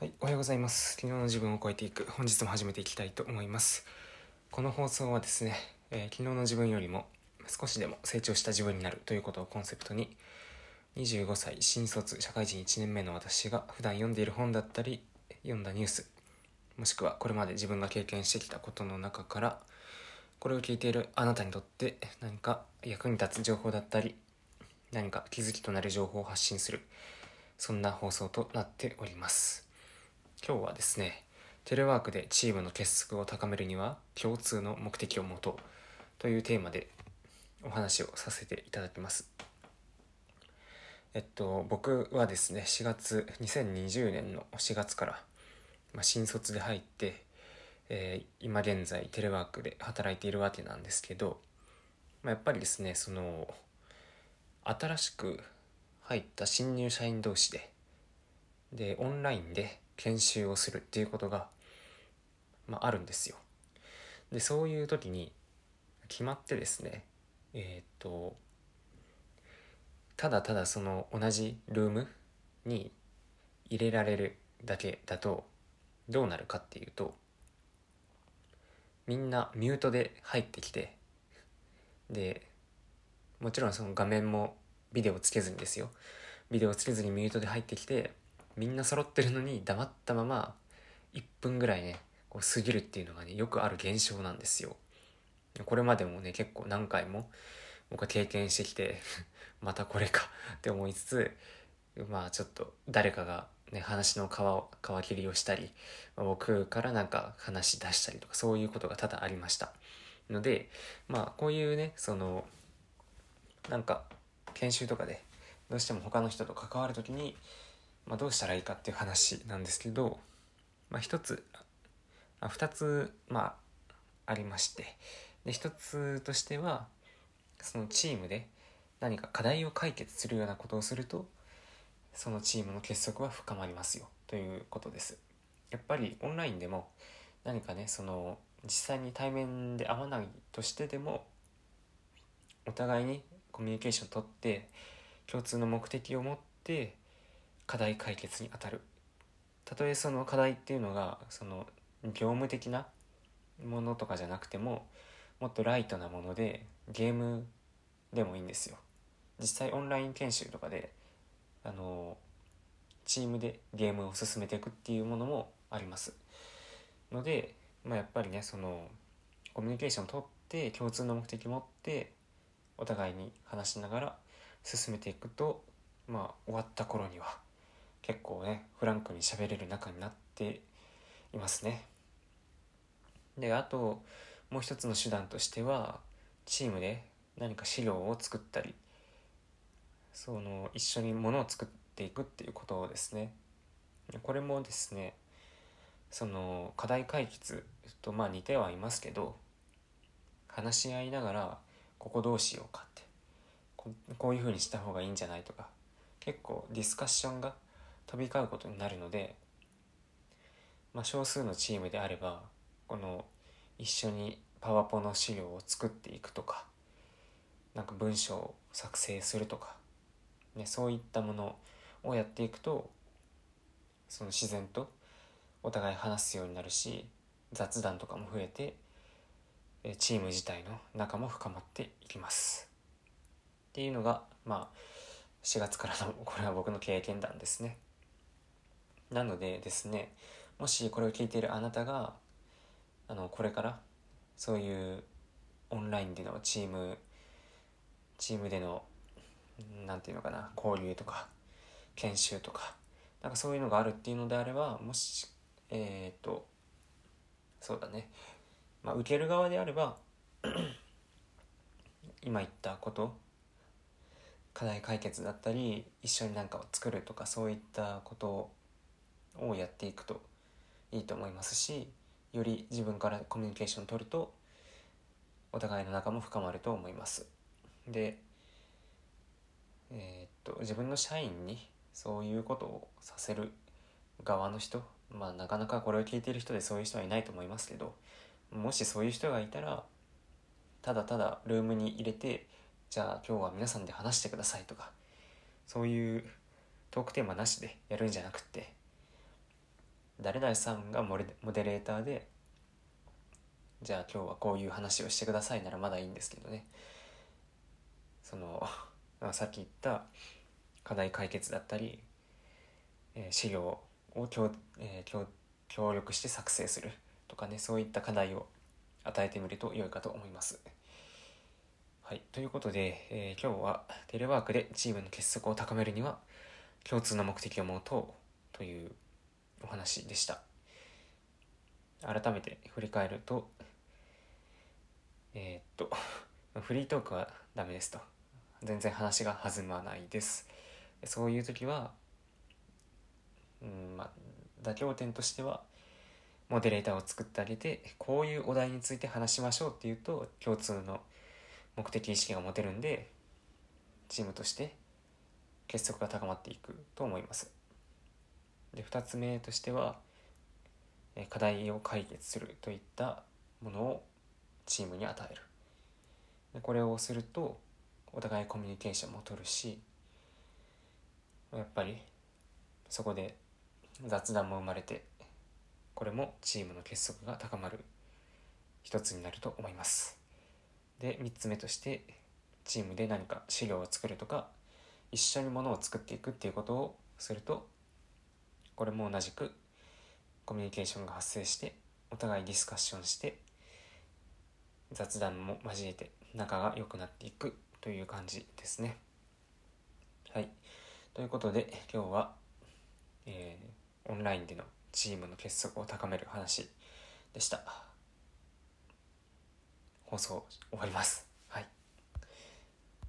はい、おはようございます。昨日の自分を超えていく、本日も始めていきたいと思います。この放送はですね、えー昨日の自分よりも少しでも成長した自分になるということをコンセプトに、25歳新卒社会人1年目の私が普段読んでいる本だったり、読んだニュース、もしくはこれまで自分が経験してきたことの中から、これを聞いているあなたにとって何か役に立つ情報だったり、何か気づきとなる情報を発信する、そんな放送となっております。今日はですねテレワークでチームの結束を高めるには共通の目的を持とうというテーマでお話をさせていただきます。えっと僕はですね4月2020年の4月から、まあ、新卒で入って、えー今現在テレワークで働いているわけなんですけど、まあ、やっぱりですねその新しく入った新入社員同士ででオンラインで研修をするっていうことが、まあ、あるんですよ。でそういう時に決まってですねえーっとただただその同じルームに入れられるだけだとどうなるかっていうとみんなミュートで入ってきてでもちろんその画面もビデオつけずにですよ。ビデオつけずにミュートで入ってきてみんな揃ってるのに黙ったまま1分ぐらいねこう過ぎるっていうのがねよくある現象なんですよ。これまでもね結構何回も僕は経験してきて またこれかって思いつつまあちょっと誰かがね話の皮を皮切りをしたりまあ僕からなんか話し出したりとかそういうことが多々ありました。のでまあこういうねそのなんか研修とかでどうしても他の人と関わる時にまあ、どうしたらいいかっていう話なんですけど、まあ、一つあ二つ、まあ、ありまして。で一つとしてはそのチームで何か課題を解決するようなことをするとそのチームの結束は深まりますよ。ということです。やっぱりオンラインでも何かねその実際に対面で会わないとしてでもお互いにコミュニケーションをとって共通の目的を持って課題解決に当たる。たとえその課題っていうのがその業務的なものとかじゃなくてももっとライトなものでゲームでもいいんですよ。実際オンライン研修とかであのチームでゲームを進めていくっていうものもあります。ので、まあ、やっぱりねそのコミュニケーションをとって共通の目的を持ってお互いに話しながら進めていくとまあ終わった頃には結構ねフランクに喋れる仲になっていますね。であともう一つの手段としてはチームで何か資料を作ったりその一緒にものを作っていくっていうことをですね。これもですねその課題解決とまあ似てはいますけど話し合いながらここどうしようかってここういうふうにした方がいいんじゃないとか結構ディスカッションが飛び交うことになるので、まあ、少数のチームであればこの一緒にパワポの資料を作っていくとかなんか文章を作成するとか、ね、そういったものをやっていくとその自然とお互い話すようになるし雑談とかも増えてチーム自体の仲も深まっていきます。っていうのがまあ4月からのこれは僕の経験談ですね。なのでですねもしこれを聞いているあなたがあのこれからそういうオンラインでのチームチームでのなんていうのかな交流とか研修とかなんかそういうのがあるっていうのであればもしえっ、とそうだねまあ受ける側であれば 今言ったこと課題解決だったり一緒に何かを作るとかそういったことをやっていくといいと思いますしより自分からコミュニケーションを取るとお互いの仲も深まると思います。でえーっと自分の社員にそういうことをさせる側の人まあなかなかこれを聞いてる人でそういう人はいないと思いますけどもしそういう人がいたらただただルームに入れてじゃあ今日は皆さんで話してくださいとかそういうトークテーマなしでやるんじゃなくって誰々さんがモデレーターでじゃあ今日はこういう話をしてくださいならまだいいんですけどねその さっき言った課題解決だったり、えー、資料を協,、えー、協力して作成するとかねそういった課題を与えてみると良いかと思います。はい、ということで、えー、今日はテレワークでチームの結束を高めるには共通の目的を持とうというお話でした。改めて振り返ると、えー、っと、フリートークはダメですと。全然話が弾まないです。そういう時は、うんまあ、妥協点としては、モデレーターを作ってあげて、こういうお題について話しましょうっていうと、共通の目的意識が持てるんで、チームとして結束が高まっていくと思います。で2つ目としては課題を解決するといったものをチームに与える。でこれをするとお互いコミュニケーションも取るしやっぱりそこで雑談も生まれてこれもチームの結束が高まる一つになると思います。で3つ目としてチームで何か資料を作るとか一緒にものを作っていくっていうことをするとこれも同じくコミュニケーションが発生してお互いディスカッションして雑談も交えて仲が良くなっていくという感じですね。はい。ということで今日は、えー、オンラインでのチームの結束を高める話でした。放送終わります。